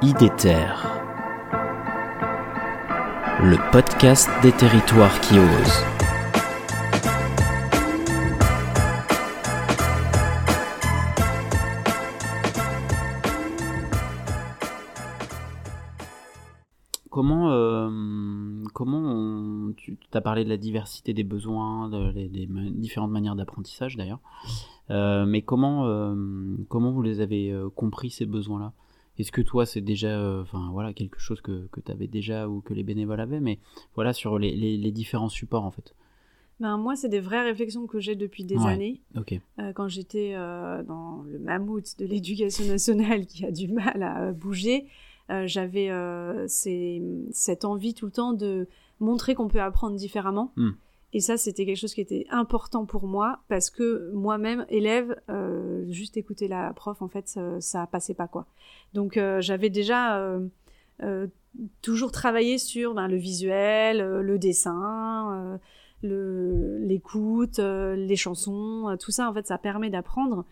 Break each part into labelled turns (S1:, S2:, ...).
S1: IDETER, le podcast des territoires qui osent. Comment, euh, tu as parlé de la diversité des besoins, de- des, différentes manières d'apprentissage d'ailleurs, Euh, mais comment, euh, comment vous les avez compris ces besoins-là? Est-ce que toi c'est déjà, euh, voilà, quelque chose que, que tu avais déjà ou que les bénévoles avaient, mais voilà sur les, les- les différents supports en fait?
S2: Ben, moi, c'est des vraies réflexions que j'ai depuis des
S1: Ouais.
S2: années. Euh, quand j'étais euh, dans le mammouth de l'éducation nationale qui a du mal à bouger, j'avais cette envie tout le temps de montrer qu'on peut apprendre différemment.
S1: Hmm.
S2: Et ça, c'était quelque chose qui était important pour moi parce que moi-même, élève, juste écouter la prof, en fait, ça, ça passait pas quoi. Donc, euh, j'avais déjà euh, euh, toujours travaillé sur ben, le visuel, le dessin. le l'écoute, les chansons, tout ça en fait ça permet d'apprendre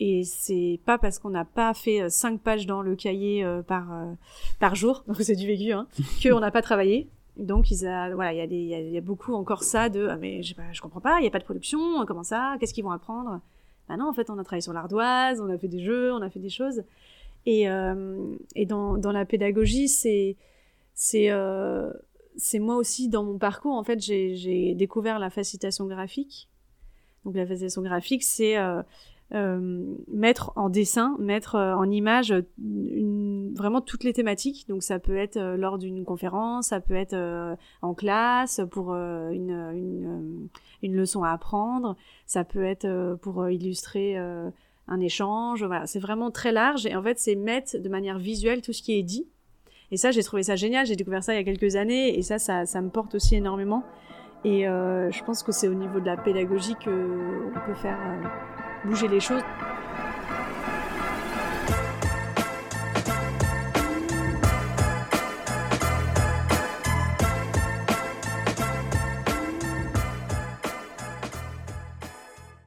S2: et c'est pas parce qu'on n'a pas fait cinq pages dans le cahier euh, par euh, par jour donc c'est du vécu hein, que on n'a pas travaillé. Donc ils a voilà il y a des il y a, il y a beaucoup encore ça de ah, mais je je comprends pas il y a pas de production comment ça qu'est-ce qu'ils vont apprendre? Bah non en fait on a travaillé sur l'ardoise on a fait des jeux on a fait des choses. Et euh, et dans dans la pédagogie c'est c'est euh, c'est moi aussi dans mon parcours en fait j'ai découvert la facilitation graphique. Donc la facilitation graphique c'est euh, mettre en dessin mettre en image vraiment toutes les thématiques. Donc ça peut être lors d'une conférence ça peut être en classe pour une une leçon à apprendre ça peut être euh, pour euh, illustrer euh, un échange voilà c'est vraiment très large et en fait c'est mettre de manière visuelle tout ce qui est dit et ça, j'ai trouvé ça génial. J'ai découvert ça il y a quelques années et ça, ça, ça me porte aussi énormément. Et je pense que c'est au niveau de la pédagogie que on peut faire bouger les choses.